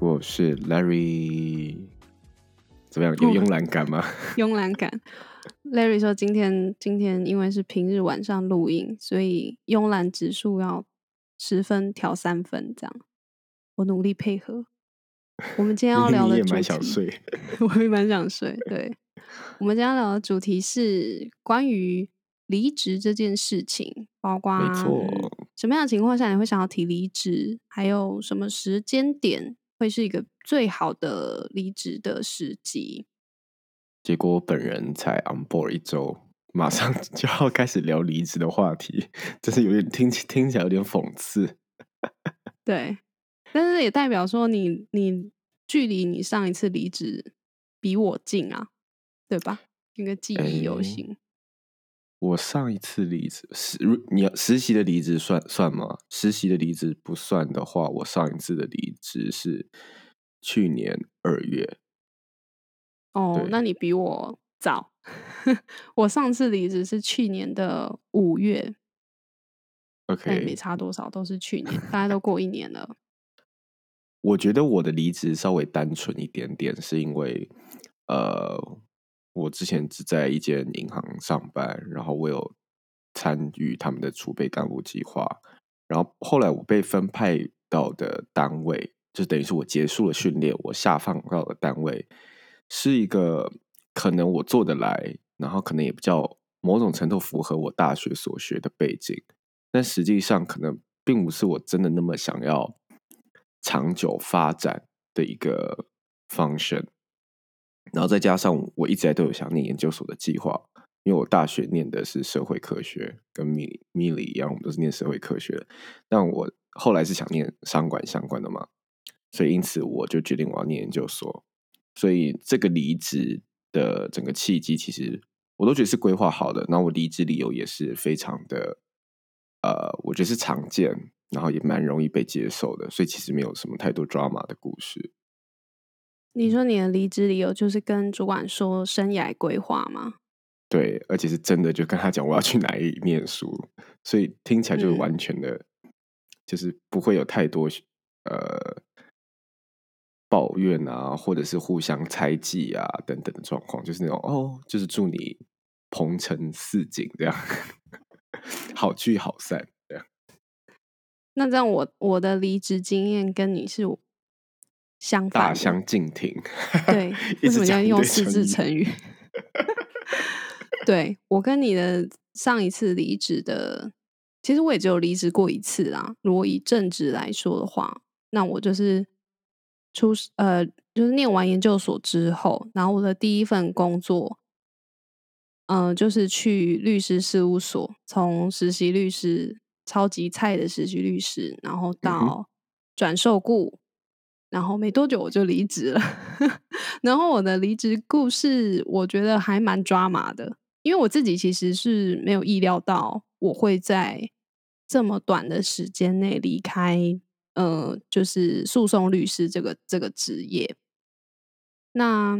我是 Larry。怎么样？有慵懒感吗？慵懒感。Larry 说：“今天今天因为是平日晚上录音，所以慵懒指数要。”十分调三分，这样我努力配合。我们今天要聊的 主题，蛮想睡，我也蛮想睡。对，我们今天要聊的主题是关于离职这件事情，包括没错，什么样的情况下你会想要提离职，还有什么时间点会是一个最好的离职的时机？结果我本人才 on board 一周。马上 就要开始聊离职的话题，真是有点听起听起来有点讽刺。对，但是也代表说你你距离你上一次离职比我近啊，对吧？应该记忆犹新。我上一次离职实你要实习的离职算算吗？实习的离职不算的话，我上一次的离职是去年二月。哦，那你比我早。我上次离职是去年的五月，OK，没差多少，都是去年，大家都过一年了。我觉得我的离职稍微单纯一点点，是因为呃，我之前只在一间银行上班，然后我有参与他们的储备干部计划，然后后来我被分派到的单位，就等于是我结束了训练，我下放到的单位是一个。可能我做得来，然后可能也比较某种程度符合我大学所学的背景，但实际上可能并不是我真的那么想要长久发展的一个 function。然后再加上我一直在都有想念研究所的计划，因为我大学念的是社会科学，跟米米里一样，我们都是念社会科学的。但我后来是想念商管相关的嘛，所以因此我就决定我要念研究所。所以这个离职。的整个契机，其实我都觉得是规划好的。那我离职理由也是非常的，呃，我觉得是常见，然后也蛮容易被接受的，所以其实没有什么太多 drama 的故事。你说你的离职理由就是跟主管说生涯规划吗？对，而且是真的，就跟他讲我要去哪里念书，所以听起来就是完全的，就是不会有太多呃。抱怨啊，或者是互相猜忌啊，等等的状况，就是那种哦，就是祝你鹏程似锦这样，好聚好散这样。那这样，我我的离职经验跟你是相反，大相径庭。对，为什么要用四字成语？对我跟你的上一次离职的，其实我也只有离职过一次啊。如果以正职来说的话，那我就是。出呃，就是念完研究所之后，然后我的第一份工作，嗯，就是去律师事务所，从实习律师，超级菜的实习律师，然后到转受雇，然后没多久我就离职了。然后我的离职故事，我觉得还蛮抓马的，因为我自己其实是没有意料到我会在这么短的时间内离开。呃，就是诉讼律师这个这个职业，那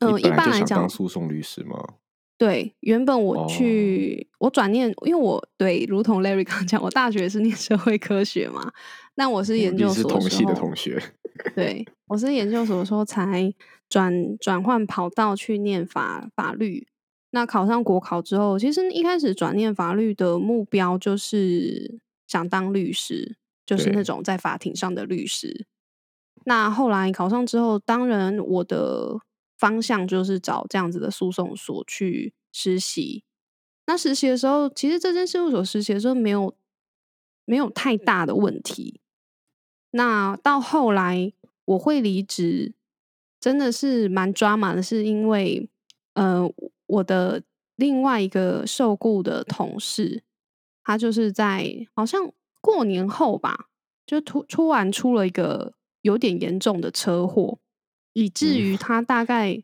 呃，一般来讲，诉讼律师吗？对，原本我去我转念，因为我对，如同 Larry 刚讲，我大学是念社会科学嘛，那我是研究所同系的同学，对 我是研究所的时候才转转换跑道去念法法律，那考上国考之后，其实一开始转念法律的目标就是想当律师。就是那种在法庭上的律师。那后来考上之后，当然我的方向就是找这样子的诉讼所去实习。那实习的时候，其实这间事务所实习的时候没有没有太大的问题。那到后来我会离职，真的是蛮抓马的，是因为呃，我的另外一个受雇的同事，他就是在好像。过年后吧，就突突然出了一个有点严重的车祸，以至于他大概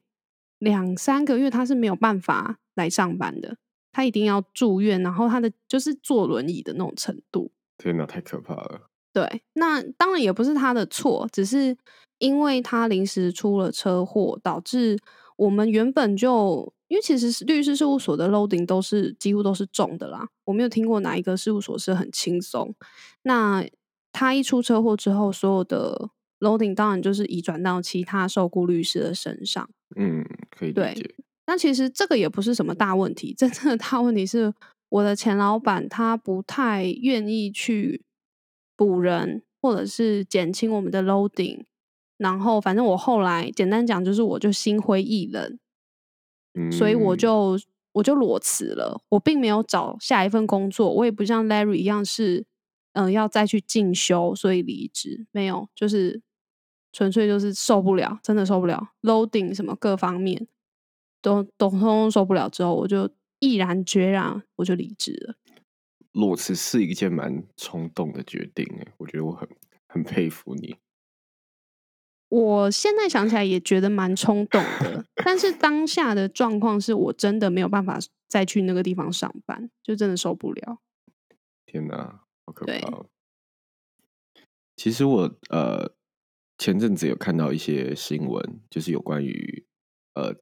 两三个月他是没有办法来上班的，他一定要住院，然后他的就是坐轮椅的那种程度。天哪，太可怕了！对，那当然也不是他的错，只是因为他临时出了车祸，导致我们原本就因为其实律师事务所的 loading 都是几乎都是重的啦，我没有听过哪一个事务所是很轻松。那他一出车祸之后，所有的 loading 当然就是移转到其他受雇律师的身上。嗯，可以理对解。那其实这个也不是什么大问题，真正的大问题是我的前老板他不太愿意去补人，或者是减轻我们的 loading。然后反正我后来简单讲就是，我就心灰意冷，所以我嗯，就我就裸辞了。我并没有找下一份工作，我也不像 Larry 一样是嗯、呃要再去进修，所以离职。没有，就是纯粹就是受不了，真的受不了，loading 什么各方面都都通通受不了之后，我就毅然决然我就离职了。裸辞是一件蛮冲动的决定，哎，我觉得我很很佩服你。我现在想起来也觉得蛮冲动的，但是当下的状况是我真的没有办法再去那个地方上班，就真的受不了。天哪，好可怕哦！其实我呃前阵子有看到一些新闻，就是有关于呃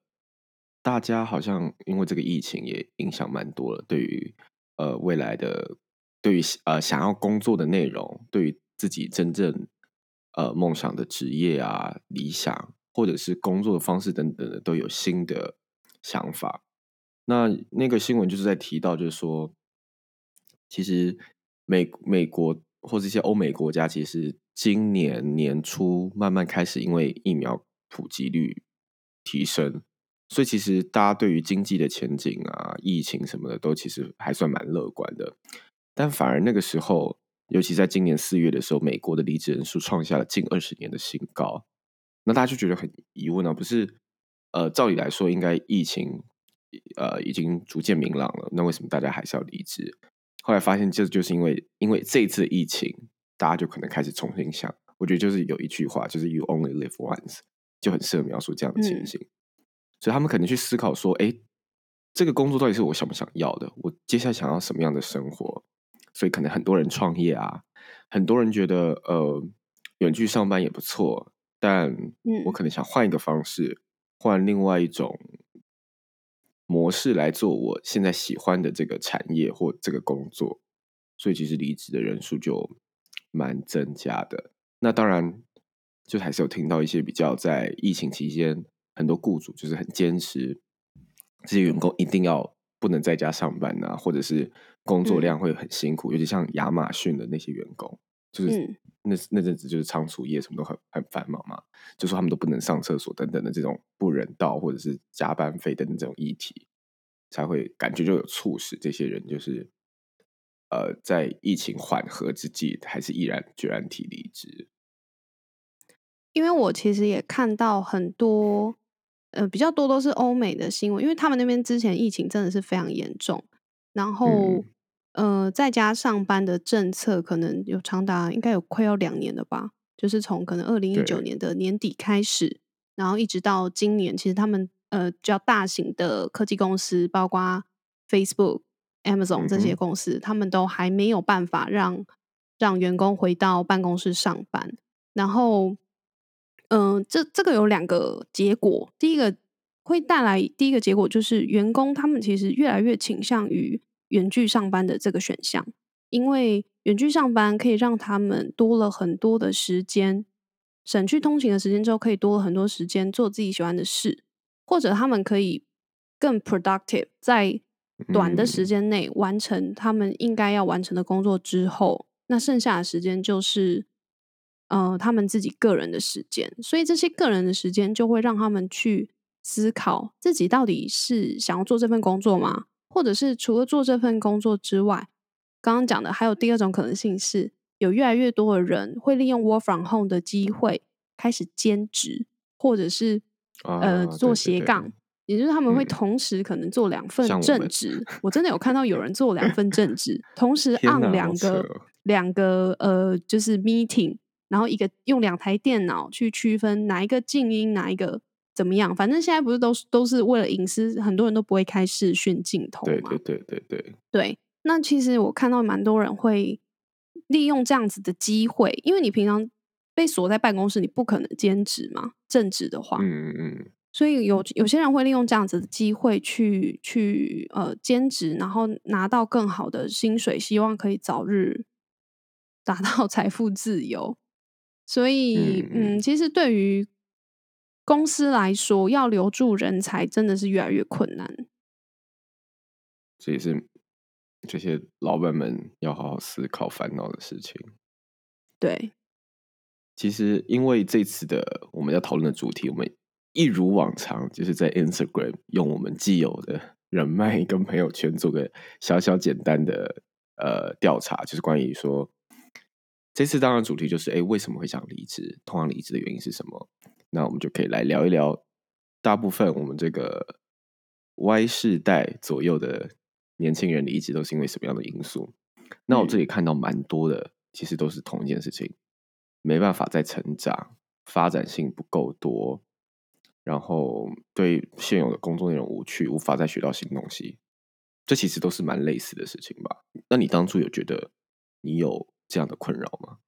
大家好像因为这个疫情也影响蛮多了，对于呃未来的对于呃想要工作的内容，对于自己真正呃梦想的职业啊、理想或者是工作的方式等等的，都有新的想法。那那个新闻就是在提到，就是说，其实美美国或者一些欧美国家，其实今年年初慢慢开始因为疫苗普及率提升，所以其实大家对于经济的前景啊、疫情什么的，都其实还算蛮乐观的。但反而那个时候，尤其在今年四月的时候，美国的离职人数创下了近二十年的新高。那大家就觉得很疑问啊，不是？呃，照理来说，应该疫情呃已经逐渐明朗了，那为什么大家还是要离职？后来发现，这就是因为因为这次疫情，大家就可能开始重新想。我觉得就是有一句话，就是 “You only live once”，就很适合描述这样的情嗯形。所以他们可能去思考说：“哎，这个工作到底是我想不想要的？我接下来想要什么样的生活？”所以可能很多人创业啊，很多人觉得呃远距上班也不错，但我嗯可能想换一个方式，换另外一种模式来做我现在喜欢的这个产业或这个工作，所以其实离职的人数就蛮增加的。那当然，就还是有听到一些比较在疫情期间，很多雇主就是很坚持这些员工一定要不能在家上班啊，或者是工作嗯量会很辛苦，尤其像亚马逊的那些员工，就是嗯那那阵子就是仓储业什么都很很繁忙嘛，就说他们都不能上厕所等等的这种不人道或者是加班费等等这种议题，才会感觉就有促使这些人就是呃在疫情缓和之际，还是毅然决然提离职。因为我其实也看到很多，呃，比较多都是欧美的新闻，因为他们那边之前疫情真的是非常严重，然后嗯，呃，在家上班的政策可能有长达应该有快要两年了吧，就是从可能二零一九，年的年底开始，然后一直到今年，其实他们呃比较大型的科技公司，包括 Facebook、Amazon 嗯这些，公司，他们都还没有办法让让员工回到办公室上班。然后，嗯、这这个有两个结果，第一个会带来第一个结果就是员工他们其实越来越倾向于远距上班的这个选项，因为远距上班可以让他们多了很多的时间，省去通勤的时间之后，可以多了很多时间做自己喜欢的事，或者他们可以更 productive，在短的时嗯，间内完成他们应该要完成的工作之后，那剩下的时间就是呃他们自己个人的时间，所以这些个人的时间就会让他们去思考自己到底是想要做这份工作吗？或者是除了做这份工作之外，刚刚讲的还有第二种可能性是，有越来越多的人会利用 work from home 的机会开始兼职，或者是呃啊，做斜杠，也就是他们会嗯，同时可能做两份正职。我真的有看到有人做两份正 职，同时天 on 哪，好两个！两个呃就是 meeting，然后一个用两台电脑去区分哪一个静音，哪一个怎么样。反正现在不是都是都是为了隐私，很多人都不会开视讯镜头嘛。对对对对对，对，那其实我看到蛮多人会利用这样子的机会，因为你平常被锁在办公室，你不可能兼职嘛，正职的话，嗯嗯嗯，所以有有些人会利用这样子的机会去去呃兼职，然后拿到更好的薪水，希望可以早日 达到财富自由。所以，嗯嗯，其实对于公司来说，要留住人才真的是越来越困难。这也是这些老板们要好好思考烦恼的事情。对，其实，因为这次的我们要讨论的主题，我们一如往常，就是在 Instagram 用我们既有的人脉跟朋友圈做个小小简单的呃调查，就是关于说这次当然主题就是，哎，为什么会想离职？通常离职的原因是什么？那我们就可以来聊一聊。大部分我们这个 Y 世代左右的年轻人离职都是因为什么样的因素？那我这里看到蛮多的，其实都是同一件事情，没办法再成长，发展性不够多，然后对现有的工作内容无趣，无法再学到新东西。这其实都是蛮类似的事情吧？那你当初有觉得你有这样的困扰吗？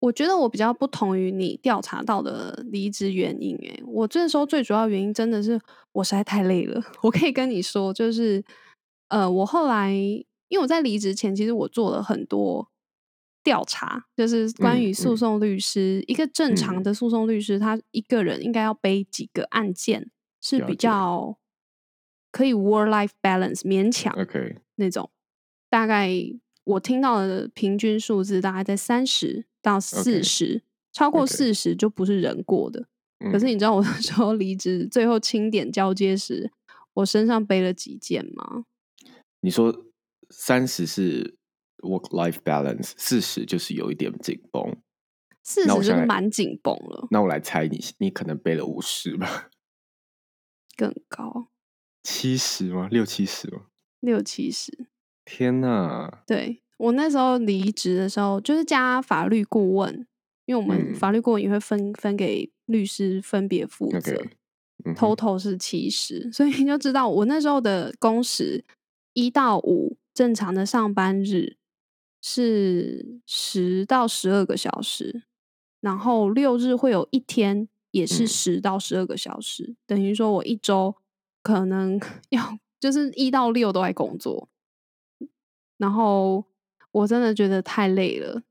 我觉得我比较不同于你调查到的离职原因、欸。我这时候最主要原因真的是我实在太累了。我可以跟你说，就是呃，我后来因为我在离职前，其实我做了很多调查，就是关于嗯。诉讼律师，一个正常嗯。的诉讼律师，他一个人应该要背几个案件是比较可以 work life balance 勉强 OK，那种，大概我听到的平均数字大概在三十到四十，超过四十就不是人过的。可是嗯。你知道我那时候离职，最后清点交接时，我身上背了几件吗？你说三十是 work life balance，四十就是有一点紧绷。四十就是蛮紧绷了，那我来猜你，你可能背了五十吧？更高七十吗？六七十吗？六七十。天哪！对我那时候离职的时候，就是加法律顾问，因为我们嗯法律顾问也会分分给律师分别负责。哼 total 是七十，所以你就知道我那时候的工时一到五正常的上班日是十到十二个小时，然后六日会有一天也是嗯十到十二个小时，等于说我一周可能 要就是一到六都在工作，然后我真的觉得太累了。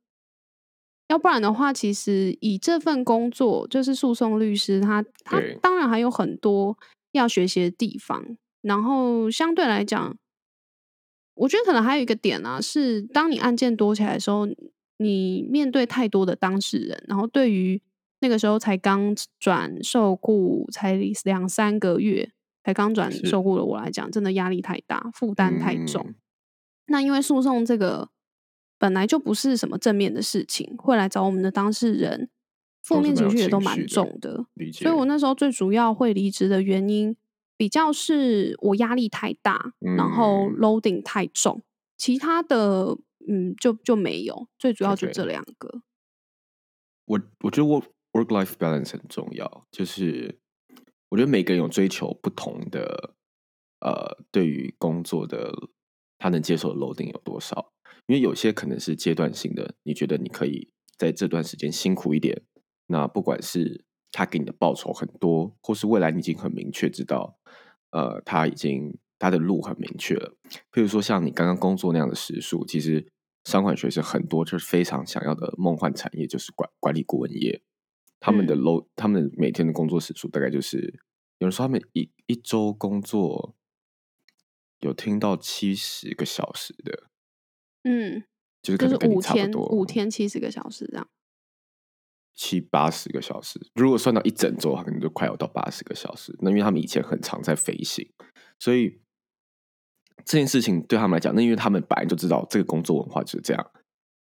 要不然的话，其实以这份工作，就是诉讼律师，他他对当然还有很多要学习的地方。然后相对来讲，我觉得可能还有一个点啊，是当你案件多起来的时候，你面对太多的当事人，然后对于那个时候才刚转受雇，才两三个月才刚转受雇的我来讲，真的压力太大，负担太重。嗯那因为诉讼这个本来就不是什么正面的事情，会来找我们的当事人，负面情绪也都蛮重的。所以我那时候最主要会离职的原因，比较是我压力太大，然后嗯 loading 太重，其他的嗯就就没有，最主要就这两个。我我觉得 work work life balance 很重要，就是我觉得每个人有追求不同的呃，对于工作的他能接受的 loading 有多少？因为有些可能是阶段性的，你觉得你可以在这段时间辛苦一点，那不管是他给你的报酬很多，或是未来你已经很明确知道，呃，他已经他的路很明确了。譬如说像你刚刚工作那样的时数，其实商管学生很多就是非常想要的梦幻产业，就是管管理顾问业。他们的 load，、他们每天的工作时数大概就是，有人说他们一一周工作有听到七十个小时的，嗯，就是可就是五天五天七十个小时这样。七八十个小时。如果算到一整周，可能就快要到八十个小时。那因为他们以前很常在飞行，所以这件事情对他们来讲，那因为他们本来就知道这个工作文化就是这样。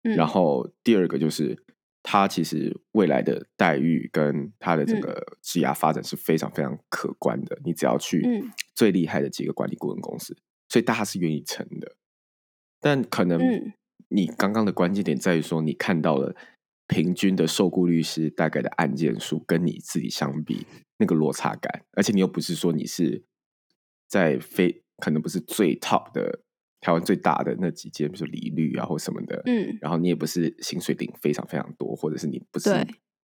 嗯，然后第二个就是，他其实未来的待遇跟他的整嗯个职涯发展是非常非常可观的。你只要去嗯最厉害的几个管理顾问公司，所以大家是愿意成的。但可能嗯你刚刚的关键点在于说，你看到了平均的受雇律师大概的案件数跟你自己相比那个落差感，而且你又不是说你是在非可能不是最 top 的台湾最大的那几间，比如说理律啊或什么的，嗯，然后你也不是薪水领非常非常多，或者是你不是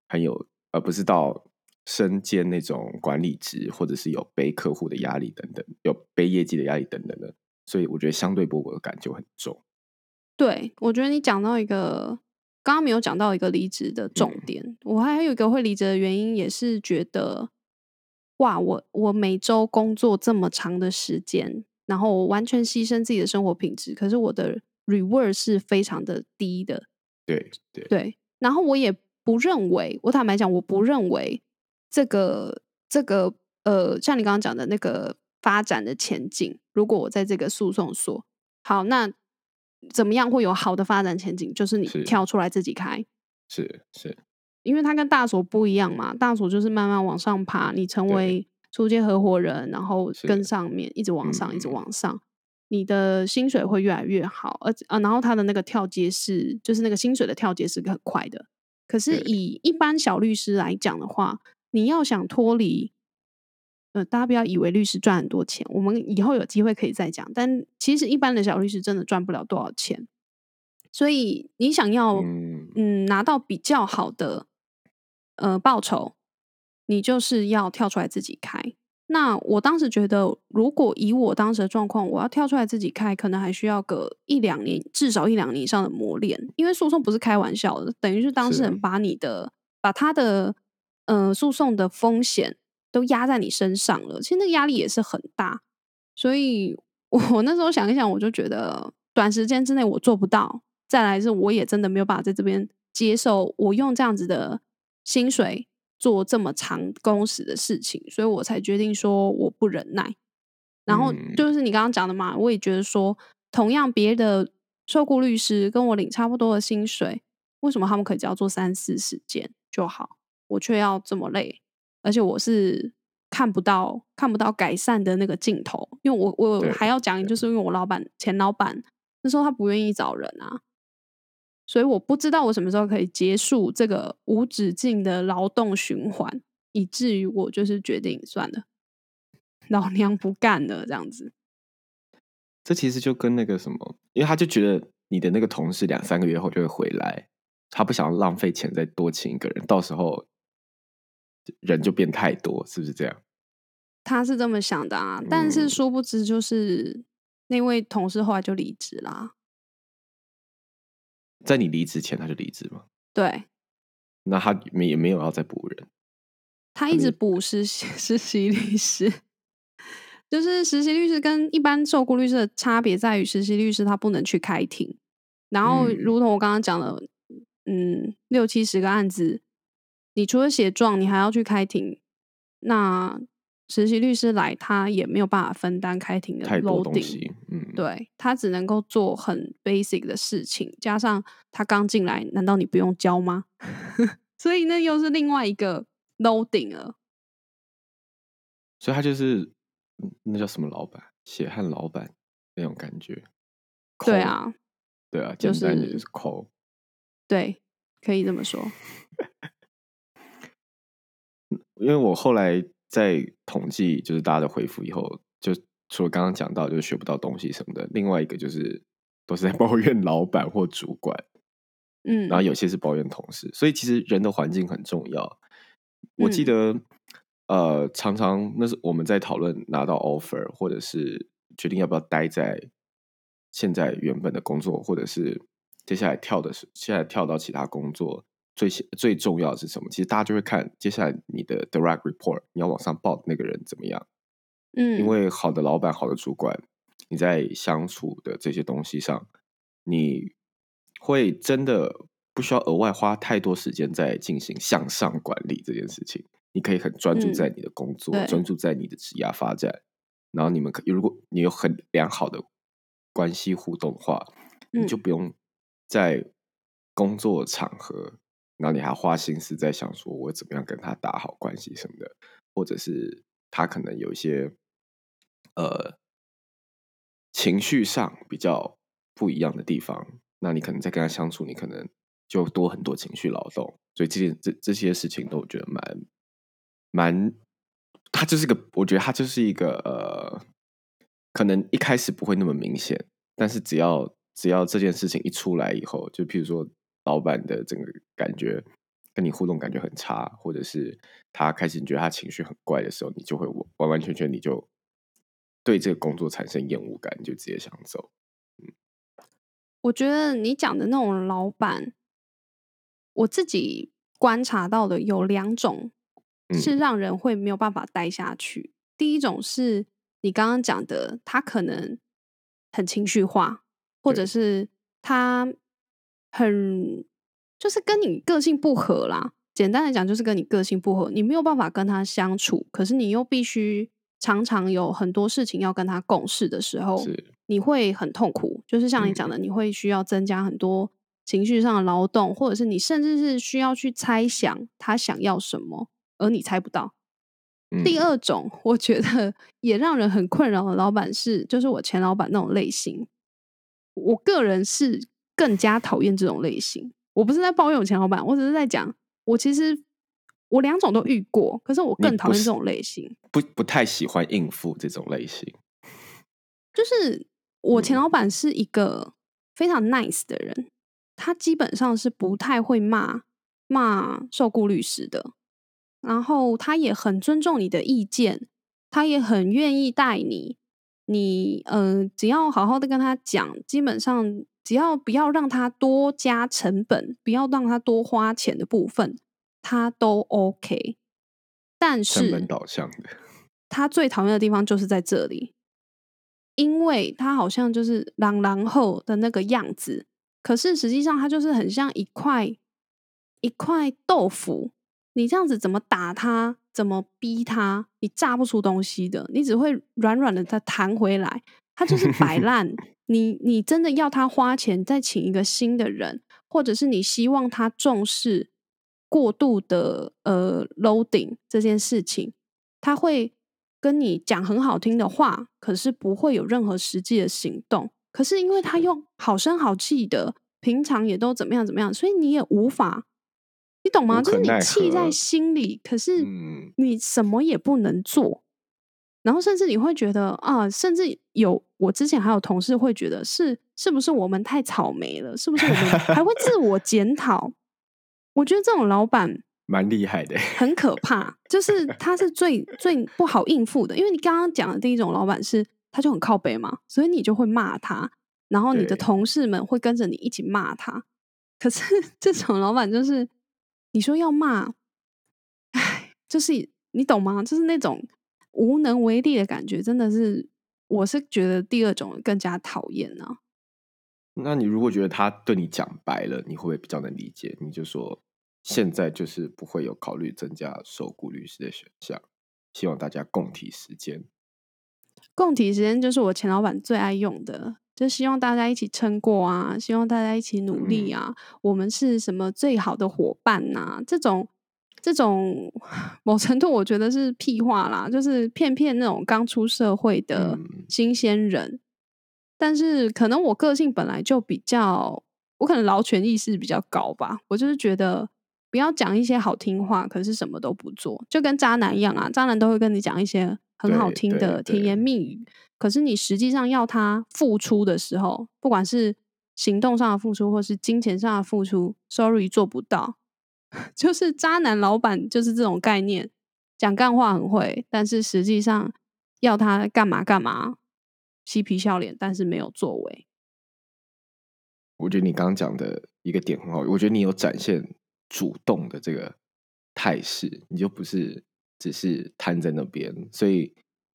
很有，而不是到身兼那种管理职，或者是有背客户的压力等等，有背业绩的压力等等的，所以我觉得相对剥夺感就很重。对，我觉得你讲到一个刚刚没有讲到一个离职的重嗯。点，我还有一个会离职的原因，也是觉得哇，我我每周工作这么长的时间，然后我完全牺牲自己的生活品质，可是我的 reward 是非常的低的，对对。对，然后我也不认为，我坦白讲，我不认为这个这个呃，像你刚刚讲的那个发展的前景，如果我在这个诉讼所，好，那怎么样会有好的发展前景？就是你跳出来自己开，是是，因为它跟大所不一样嘛，大所就是慢慢往上爬，你成为初阶合伙人，然后跟上面一直往上，一直嗯往上，你的薪水会越来越好，而啊，然后他的那个跳阶是，就是那个薪水的跳阶是很快的。可是以一般小律师来讲的话，你要想脱离，呃，大家不要以为律师赚很多钱，我们以后有机会可以再讲。但其实一般的小律师真的赚不了多少钱，所以你想要嗯嗯拿到比较好的呃报酬，你就是要跳出来自己开。那我当时觉得，如果以我当时的状况，我要跳出来自己开，可能还需要个一两年，至少一两年以上的磨练。因为诉讼不是开玩笑的，等于是当事人把你的把他的呃诉讼的风险都压在你身上了，其实那个压力也是很大。所以我我那时候想一想，我就觉得短时间之内我做不到。再来是，我也真的没有办法在这边接受我用这样子的薪水做这么长工时的事情，所以我才决定说我不忍耐。然后嗯就是你刚刚讲的嘛，我也觉得说，同样别的受雇律师跟我领差不多的薪水，为什么他们可以只要做三四十件就好，我却要这么累？而且我是看不到看不到改善的那个镜头，因为我我对还要讲，就是因为我老板前老板那时候他不愿意找人啊，所以我不知道我什么时候可以结束这个无止境的劳动循环，以至于我就是决定算了，老娘不干了这样子。这其实就跟那个什么，因为他就觉得你的那个同事两三个月后就会回来，他不想浪费钱再多请一个人，到时候人就变太多，是不是这样？他是这么想的啊，但是嗯。殊不知就是那位同事后来就离职啦。在你离职前他就离职嘛，对。那他没也没有要再补人，他一直补实习实习律师，就是实习律师跟一般受雇律师的差别在于，实习律师他不能去开庭，然后嗯。如同我刚刚讲的，嗯，六七十个案子，你除了写状，你还要去开庭，那实习律师来，他也没有办法分担开庭的太多东 loading，嗯，对他只能够做很 basic 的事情，加上他刚进来，难道你不用教吗？所以那又是另外一个 loading 了。所以他就是嗯那叫什么老板，血汗老板那种感觉。抠，对啊，对啊，就是就是抠。对，可以这么说。因为我后来在统计，就是大家的回复以后，就除了刚刚讲到就是学不到东西什么的，另外一个就是都是在 抱怨老板或主管，嗯，然后有些是抱怨同事，所以其实人的环境很重要。我记嗯。得，呃，常常那是我们在讨论拿到 offer，或者是决定要不要待在现在原本的工作，或者是接下来跳的是现在跳到其他工作，最最重要的是什么？其实大家就会看接下来你的 direct report，你要往上报的那个人怎么样。嗯，因为好的老板、好的主管，你在相处的这些东西上，你会真的不需要额外花太多时间在进行向上管理这件事情。你可以很专注嗯在你的工作，对专注在你的职业发展，然后你们可如果你有很良好的关系互动的话，你就嗯不用在工作场合，然后你还花心思在想说我怎么样跟他打好关系什么的，或者是他可能有一些呃情绪上比较不一样的地方，那你可能在跟他相处，你可能就多很多情绪劳动，所以这件这这些事情都我觉得蛮蛮，他就是个，我觉得他就是一个呃，可能一开始不会那么明显，但是只要只要这件事情一出来以后，就譬如说老板的整个感觉跟你互动感觉很差，或者是他开始你觉得他情绪很怪的时候，你就会完完全全你就对这个工作产生厌恶感，你就直接想走。我觉得你讲的那种老板，我自己观察到的有两种，是让人会没有办法待下去。第一种是你刚刚讲的，他可能很情绪化，或者是他很就是跟你个性不合啦。简单来讲，就是跟你个性不合，你没有办法跟他相处，可是你又必须常常有很多事情要跟他共事的时候。你会很痛苦，就是像你讲的，你会需要增加很多情绪上的劳动，或者是你甚至是需要去猜想他想要什么，而你猜不到。第二种，我觉得也让人很困扰的老板是，就是我前老板那种类型。我个人是更加讨厌这种类型。我不是在抱怨我前老板，我只是在讲，我其实我两种都遇过，可是我更讨厌这种类型，不不太喜欢应付这种类型，就是。我前老板是一个非常 nice 的人，他基本上是不太会骂骂受雇律师的，然后他也很尊重你的意见，他也很愿意带你，你呃只要好好的跟他讲，基本上只要不要让他多加成本，不要让他多花钱的部分，他都 OK。但是成本导向的，他最讨厌的地方就是在这里。因为他好像就是朗朗后的那个样子，可是实际上他就是很像一块一块豆腐。你这样子怎么打他，怎么逼他，你炸不出东西的，你只会软软的再弹回来。他就是摆 烂。你你真的要他花钱再请一个新的人，或者是你希望他重视过度的呃 loading 这件事情，他会。跟你讲很好听的话，可是不会有任何实际的行动。可是因为他又好声好气的，平常也都怎么样怎么样，所以你也无法，你懂吗？就是你气在心里，可是你什么也不能做。然后甚至你会觉得啊，甚至有我之前还有同事会觉得是是不是我们太草莓了？是不是我们还会自我检讨？我觉得这种老板。蛮厉害的，很可怕。就是他是最最不好应付的，因为你刚刚讲的第一种老板是，他就很靠背嘛，所以你就会骂他，然后你的同事们会跟着你一起骂他。可是这种老板就是，你说要骂，哎，就是你懂吗？就是那种无能为力的感觉，真的是，我是觉得第二种更加讨厌呢。那你如果觉得他对你讲白了，你会不会比较能理解？你就说。现在就是不会有考虑增加受雇律师的选项，希望大家共体时间。共体时间就是我前老板最爱用的，就希望大家一起撑过啊，希望大家一起努力啊，我们是什么最好的伙伴呐？这种这种 某程度我觉得是屁话啦，就是骗骗那种刚出社会的新鲜人。但是可能我个性本来就比较，我可能劳权意识比较高吧，我就是觉得。不要讲一些好听话，可是什么都不做，就跟渣男一样啊！渣男都会跟你讲一些很好听的甜言蜜语，可是你实际上要他付出的时候，不管是行动上的付出，或是金钱上的付出，sorry 做不到。就是渣男老板就是这种概念，讲干话很会，但是实际上要他干嘛干嘛，嬉皮笑脸，但是没有作为。我觉得你刚刚讲的一个点很好，我觉得你有展现。主动的这个态势，你就不是只是瘫在那边。所以，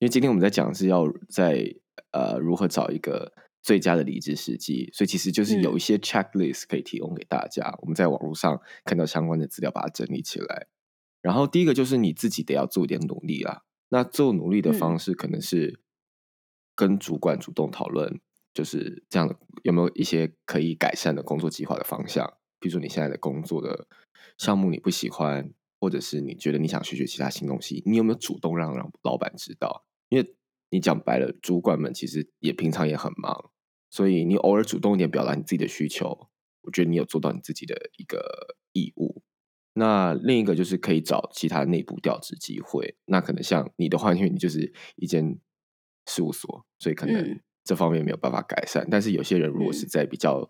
因为今天我们在讲是要在呃如何找一个最佳的离职时机，所以其实就是有一些 checklist 可以提供给大家。我们在网络上看到相关的资料，把它整理起来。然后第一个就是你自己得要做一点努力啦。那做努力的方式可能是跟主管主动讨论，就是这样的有没有一些可以改善的工作计划的方向。比如说你现在的工作的项目你不喜欢，或者是你觉得你想学学其他新东西，你有没有主动让让老板知道？因为你讲白了，主管们其实也平常也很忙，所以你偶尔主动一点表达你自己的需求，我觉得你有做到你自己的一个义务。那另一个就是可以找其他内部调职机会。那可能像你的话，因为你就是一间事务所，所以可能这方面没有办法改善。但是有些人如果是在比较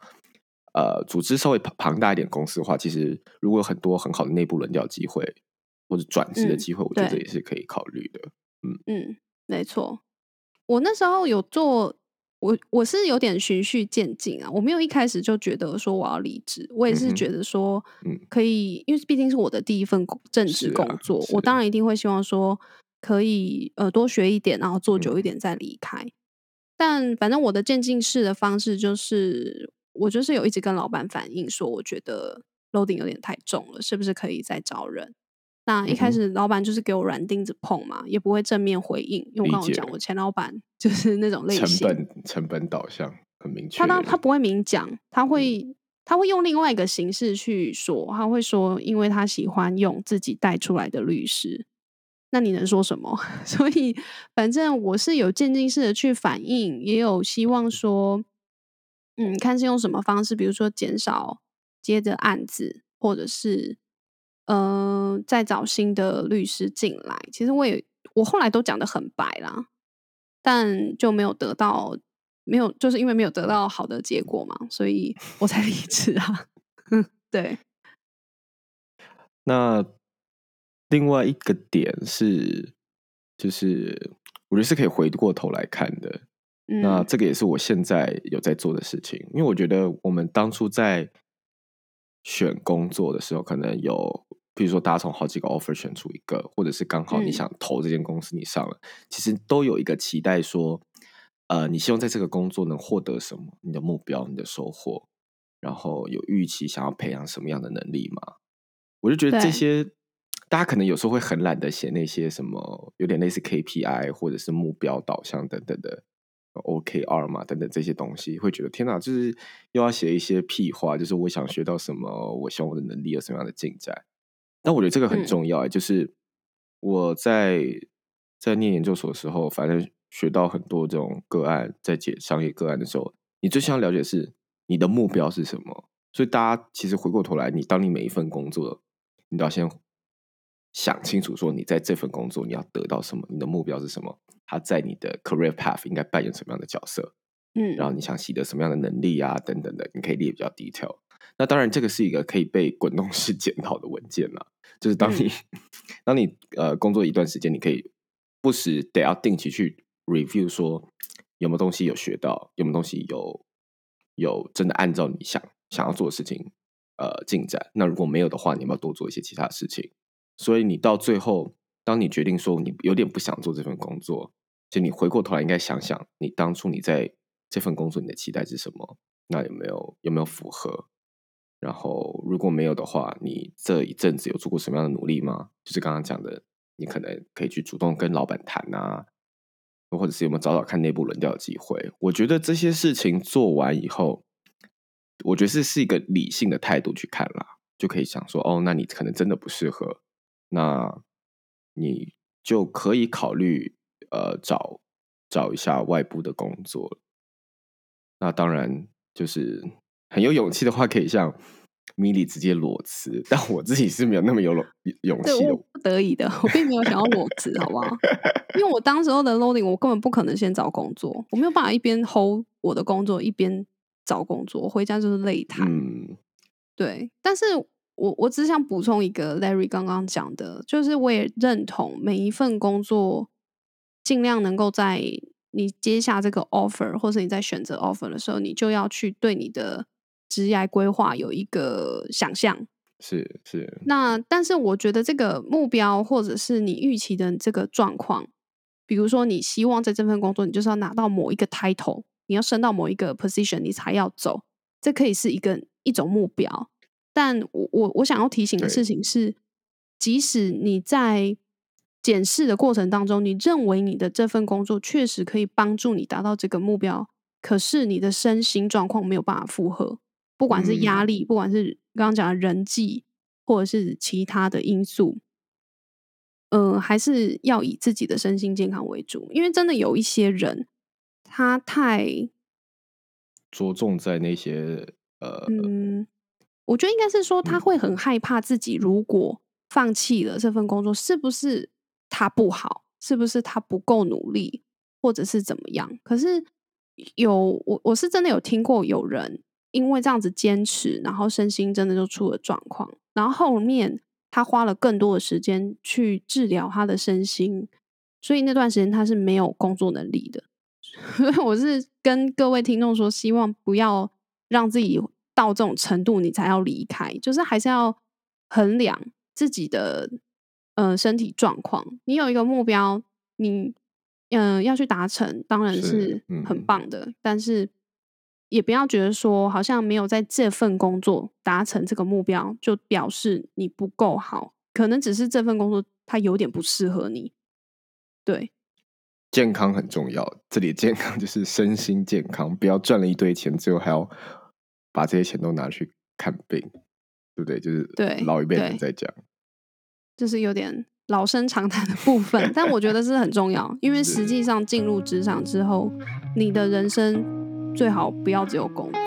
呃组织稍微庞庞大一点公司的话，其实如果有很多很好的内部轮调机会或者转职的机会，我觉得也是可以考虑的。嗯嗯，没错。我那时候有做。我我是有点循序渐进啊，我没有一开始就觉得说我要离职，我也是觉得说，可以，因为毕竟是我的第一份正职工作，我当然一定会希望说可以呃多学一点，然后做久一点再离开。但反正我的渐进式的方式就是，我就是有一直跟老板反映说，我觉得 loading 有点太重了，是不是可以再招人？那一开始老板就是给我软钉子碰嘛，也不会正面回应。因为我刚刚讲，我前老板 就是那种类型，成本成本导向很明确。他他他不会明讲，他会他会用另外一个形式去说，他会说，因为他喜欢用自己带出来的律师。那你能说什么？所以反正我是有渐进式的去反应，也有希望说，嗯，看是用什么方式，比如说减少接的案子，或者是。嗯，再找新的律师进来。其实我也，我后来都讲的很白啦，但就没有得到，没有，就是因为没有得到好的结果嘛，所以 我才离职啊。对。那另外一个点是，就是我觉得是可以回过头来看的。那这个也是我现在有在做的事情，因为我觉得我们当初在选工作的时候，可能有。比如说，大家从好几个 offer 选出一个，或者是刚好你想投这间公司，你上了，其实都有一个期待，说，呃，你希望在这个工作能获得什么？你的目标、你的收获，然后有预期想要培养什么样的能力吗？我就觉得这些，大家可能有时候会很懒得写那些什么，有点类似 KPI 或者是目标导向等等的 OKR 嘛，等等这些东西，会觉得天哪，就是又要写一些屁话，就是我想学到什么，我希望我的能力有什么样的进展。但我觉得这个很重要就是我在在念研究所的时候，反正学到很多这种个案，在解商业个案的时候，你最想要了解是你的目标是什么。所以大家其实回过头来，你当你每一份工作，你都要先想清楚，说你在这份工作你要得到什么，你的目标是什么，他在你的 career path 应该扮演什么样的角色，嗯，然后你想习得什么样的能力啊，等等的，你可以列比较 detail。那当然，这个是一个可以被滚动式 检讨的文件了。就是当你当你呃工作一段时间，你可以不时得要定期去 review，说有没有东西有学到，有没有东西有有真的按照你想想要做的事情呃进展。那如果没有的话，你要不要多做一些其他事情？所以你到最后，当你决定说你有点不想做这份工作，就你回过头来应该想想，你当初你在这份工作你的期待是什么？那有没有有没有符合？然后，如果没有的话，你这一阵子有做过什么样的努力吗？就是刚刚讲的，你可能可以去主动跟老板谈啊，或者是有没有找找看内部轮调的机会？我觉得这些事情做完以后，我觉得是是一个理性的态度去看啦，就可以想说，哦，那你可能真的不适合，那你就可以考虑呃找找一下外部的工作。那当然就是。很有勇气的话，可以像米莉直接裸辞，但我自己是没有那么有勇勇气的，不得已的，我并没有想要裸辞，好不好？因为我当时候的 loading，我根本不可能先找工作，我没有办法一边 hold 我的工作一边找工作，回家就是累瘫。嗯，对。但是我我只想补充一个 Larry 刚刚讲的，就是我也认同每一份工作尽量能够在你接下这个 offer，或是你在选择 offer 的时候，你就要去对你的。职业规划有一个想象，是是。那但是我觉得这个目标或者是你预期的这个状况，比如说你希望在这份工作，你就是要拿到某一个 title，你要升到某一个 position，你才要走。这可以是一个一种目标。但我我我想要提醒的事情是，即使你在检视的过程当中，你认为你的这份工作确实可以帮助你达到这个目标，可是你的身心状况没有办法负荷。不管是压力，不管是刚刚讲的人际，或者是其他的因素，呃，还是要以自己的身心健康为主。因为真的有一些人，他太着重在那些呃，嗯，我觉得应该是说他嗯会很害怕自己如果放弃了这份工作，是不是他不好？是不是他不够努力，或者是怎么样？可是有我我是真的有听过有人因为这样子坚持，然后身心真的就出了状况，然后后面他花了更多的时间去治疗他的身心，所以那段时间他是没有工作能力的。所 以我是跟各位听众说，希望不要让自己到这种程度，你才要离开，就是还是要衡量自己的呃身体状况。你有一个目标，你嗯、呃要去达成，当然是是很嗯棒的，但是也不要觉得说好像没有在这份工作达成这个目标，就表示你不够好，可能只是这份工作它有点不适合你。对，健康很重要。这里的健康 就是身心健康，不要赚了一堆钱，最后还要把这些钱都拿去看病，对不对？就是对老一辈人在讲，就是有点老生常谈的部分，但我觉得是很重要，因为实际上进入职场之后，你的人生最好不要只有工作。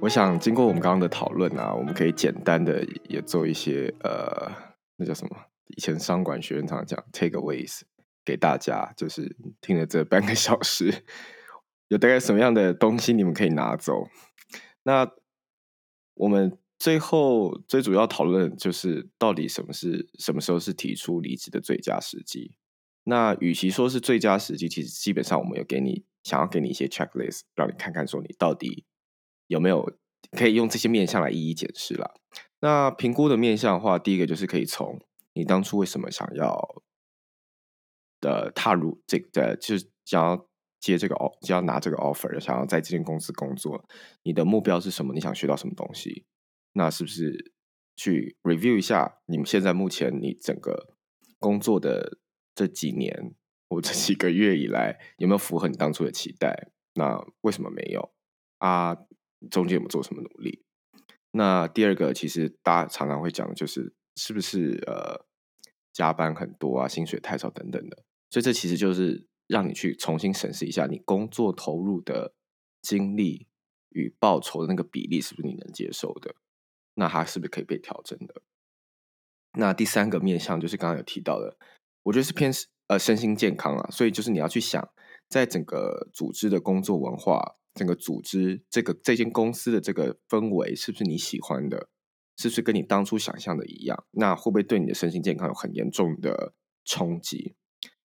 我想经过我们刚刚的讨论啊，我们可以简单的也做一些呃，那叫什么？以前商管学院常常讲 takeaways 给大家，就是听了这半个小时，有大概什么样的东西你们可以拿走？那我们最后最主要讨论就是到底什么是什么时候是提出离职的最佳时机？那与其说是最佳时机，其实基本上我们有给你想要给你一些 checklist，让你看看说你到底有没有可以用这些面向来一一检视啦。那评估的面向的话，第一个就是可以从你当初为什么想要的踏入这个，就是想要接这个 o 就要拿这个 offer，想要在这间公司工作，你的目标是什么？你想学到什么东西？那是不是去 review 一下你们现在目前你整个工作的这几年或这几个月以来有没有符合你当初的期待？那为什么没有啊？中间有没有做什么努力？那第二个，其实大家常常会讲的就是是不是呃加班很多啊，薪水太少等等的，所以这其实就是让你去重新审视一下你工作投入的精力与报酬的那个比例是不是你能接受的，那它是不是可以被调整的？那第三个面向就是刚刚有提到的，我觉得是偏呃身心健康啊，所以就是你要去想，在整个组织的工作文化，整个组织这个这间公司的这个氛围是不是你喜欢的？是不是跟你当初想象的一样？那会不会对你的身心健康有很严重的冲击？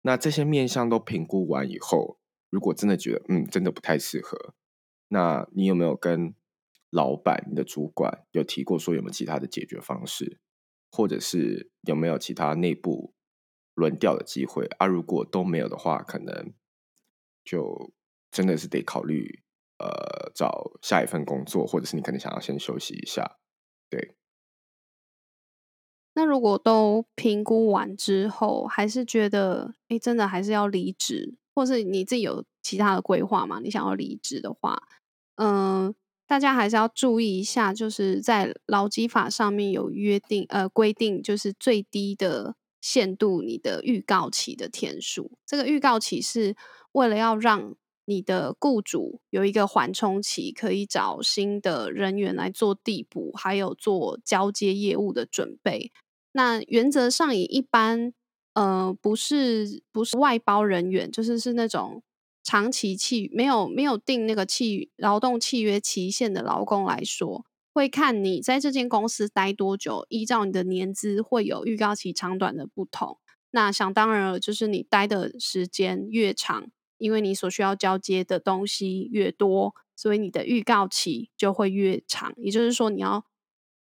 那这些面向都评估完以后，如果真的觉得嗯真的不太适合，那你有没有跟老板、你的主管有提过说有没有其他的解决方式，或者是有没有其他内部轮调的机会啊？如果都没有的话，可能就真的是得考虑呃找下一份工作，或者是你可能想要先休息一下。对，那如果都评估完之后，还是觉得，哎，真的还是要离职，或是你自己有其他的规划吗？你想要离职的话，嗯、大家还是要注意一下，就是在劳基法上面有约定，呃，规定就是最低的限度，你的预告期的天数。这个预告期是为了要让你的雇主有一个缓冲期，可以找新的人员来做递补，还有做交接业务的准备。那原则上也一般，呃，不是不是外包人员，就是是那种长期契没有没有定那个契劳动契约期限的劳工来说，会看你在这间公司待多久，依照你的年资会有预告期长短的不同。那想当然了，就是你待的时间越长，因为你所需要交接的东西越多，所以你的预告期就会越长。也就是说，你要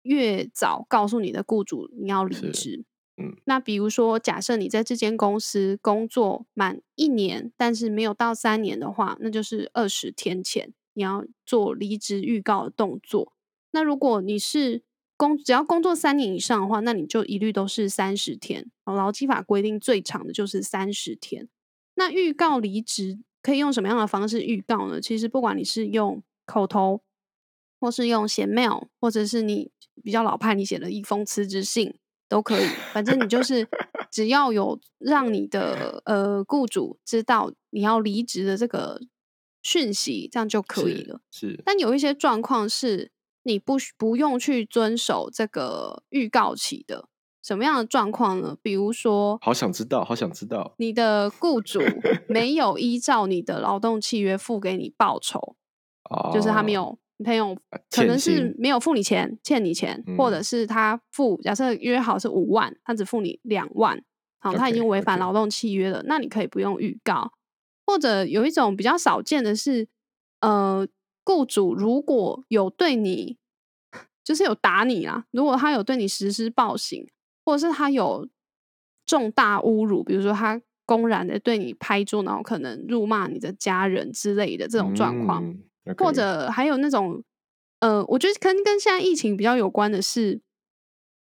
越早告诉你的雇主你要离是职。那比如说，假设你在这间公司工作满一年，但是没有到三年的话，那就是二十天前你要做离职预告的动作。那如果你是工只要工作三年以上的话，那你就一律都是三十天。劳基法规定最长的就是三十天。那预告离职可以用什么样的方式预告呢？其实不管你是用口头，或是用写 mail，或者是你比较老派，你写了一封辞职信，都可以，反正你就是 只要有让你的呃雇主知道你要离职的这个讯息，这样就可以了。是，但有一些状况是你不不用去遵守这个预告期的。什么样的状况呢？比如说，好想知道，好想知道，你的雇主 没有依照你的劳动契约付给你报酬，就是他没有，朋友可能是没有付你钱，欠你钱，或者是他付，假设约好是五万，他只付你两万，好，他已经违反劳动契约了，那你可以不用预告。或者有一种比较少见的是，呃，雇主如果有对你，就是有打你啊，如果他有对你实施暴行。或者是他有重大侮辱，比如说他公然的对你拍桌，然后可能辱骂你的家人之类的这种状况，或者还有那种，呃，我觉得跟跟现在疫情比较有关的是，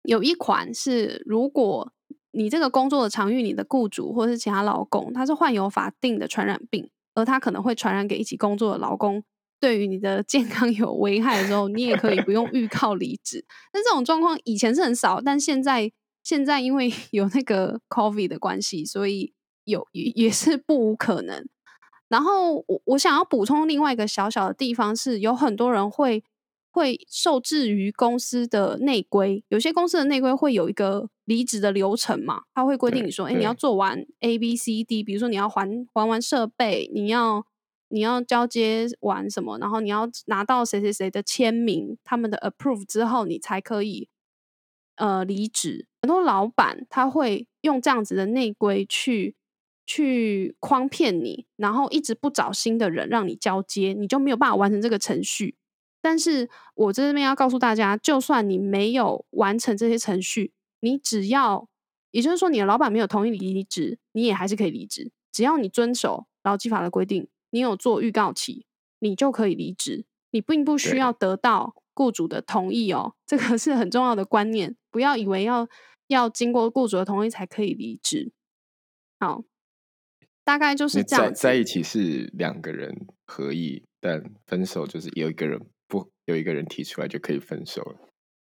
有一款是，如果你这个工作的场域，你的雇主或者是其他劳工，他是患有法定的传染病，而他可能会传染给一起工作的劳工。对于你的 健康有危害的时候，你也可以不用预告离职。但这种状况以前是很少，但现在。现在因为 有那个 COVID 的关系，所以有也也是不无可能。然后我我想要补充另外一个小小的地方是，有很多人会会受制于公司的内规，有些公司的内规会有一个离职的流程嘛，他会规定你说，哎，你要做完 A B C D，比如说你要还还完设备，你要你要交接完什么，然后你要拿到谁谁谁的签名，他们的 approve 之后，你才可以。呃，离职很多老板他会用这样子的内规去去诓骗你，然后一直不找新的人让你交接，你就没有办法完成这个程序。但是我这边要告诉大家，就算你没有完成这些程序，你只要也就是说你的老板没有同意你离职，你也还是可以离职。只要你遵守劳基法的规定，你有做预告期，你就可以离职。你并不需要得到。雇主的同意哦，这个是很重要的观念，不要以为要要经过雇主的同意才可以离职。好，大概就是这样。在一起是两个人合意，但分手就是有一个人不有一个人提出来就可以分手了。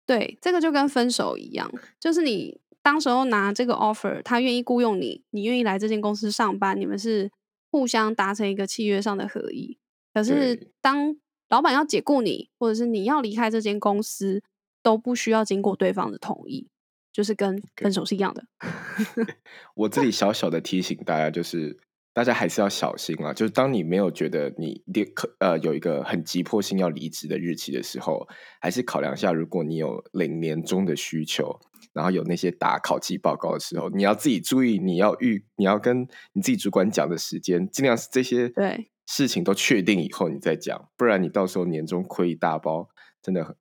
对，这个就跟分手一样，就是你当时候拿这个 offer，他愿意雇佣你，你愿意来这间公司上班，你们是互相达成一个契约上的合意。可是当老板要解雇你，或者是你要离开这间公司，都不需要经过对方的同意，就是跟分手是一样的。我这里小小的提醒大家，就是大家还是要小心啊！就是当你没有觉得你立刻呃有一个很急迫性要离职的日期的时候，还是考量一下，如果你有领年终的需求，然后有那些打考绩报告的时候，你要自己注意，你要预你要跟你自己主管讲的时间，尽量是这些对。事情都确定以后，你再讲，不然你到时候年终亏一大包，真的很，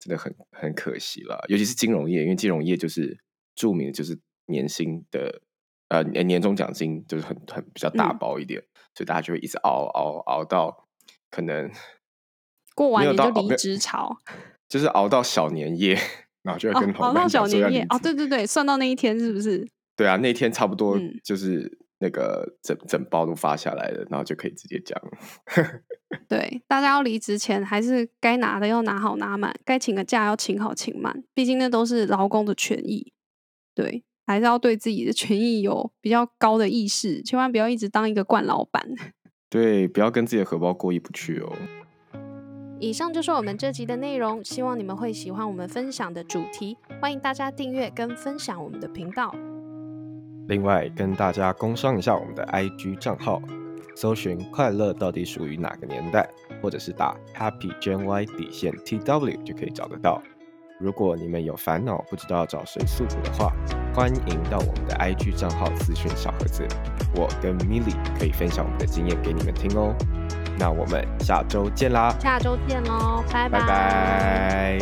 真的很很可惜了。尤其是金融业，因为金融业就是著名的就是年薪的，呃，年终奖金就是很很比较大包一点，所以大家就会一直熬熬熬到可能过完年就离职潮，就是熬到小年夜，然后就会跟熬到小年夜哦，对对对，算到那一天是不是？对啊，那天差不多就是。那个整整包都发下来了，然后就可以直接讲。对，大家要离职前，还是该拿的要拿好拿满，该请个假要请好请满，毕竟那都是劳工的权益。对，还是要对自己的权益有比较高的意识，千万不要一直当一个惯老板。对，不要跟自己的荷包过意不去哦。以上就是我们这集的内容，希望你们会喜欢我们分享的主题。欢迎大家订阅跟分享我们的频道。另外，跟大家工商一下我们的 IG 账号，搜寻“快乐到底属于哪个年代”，或者是打 “Happy Gen Y 底线 TW” 就可以找得到。如果你们有烦恼不知道找谁诉苦的话，欢迎到我们的 IG 账号咨询小盒子，我跟 Milly 可以分享我们的经验给你们听哦。那我们下周见啦！下周见喽，拜拜。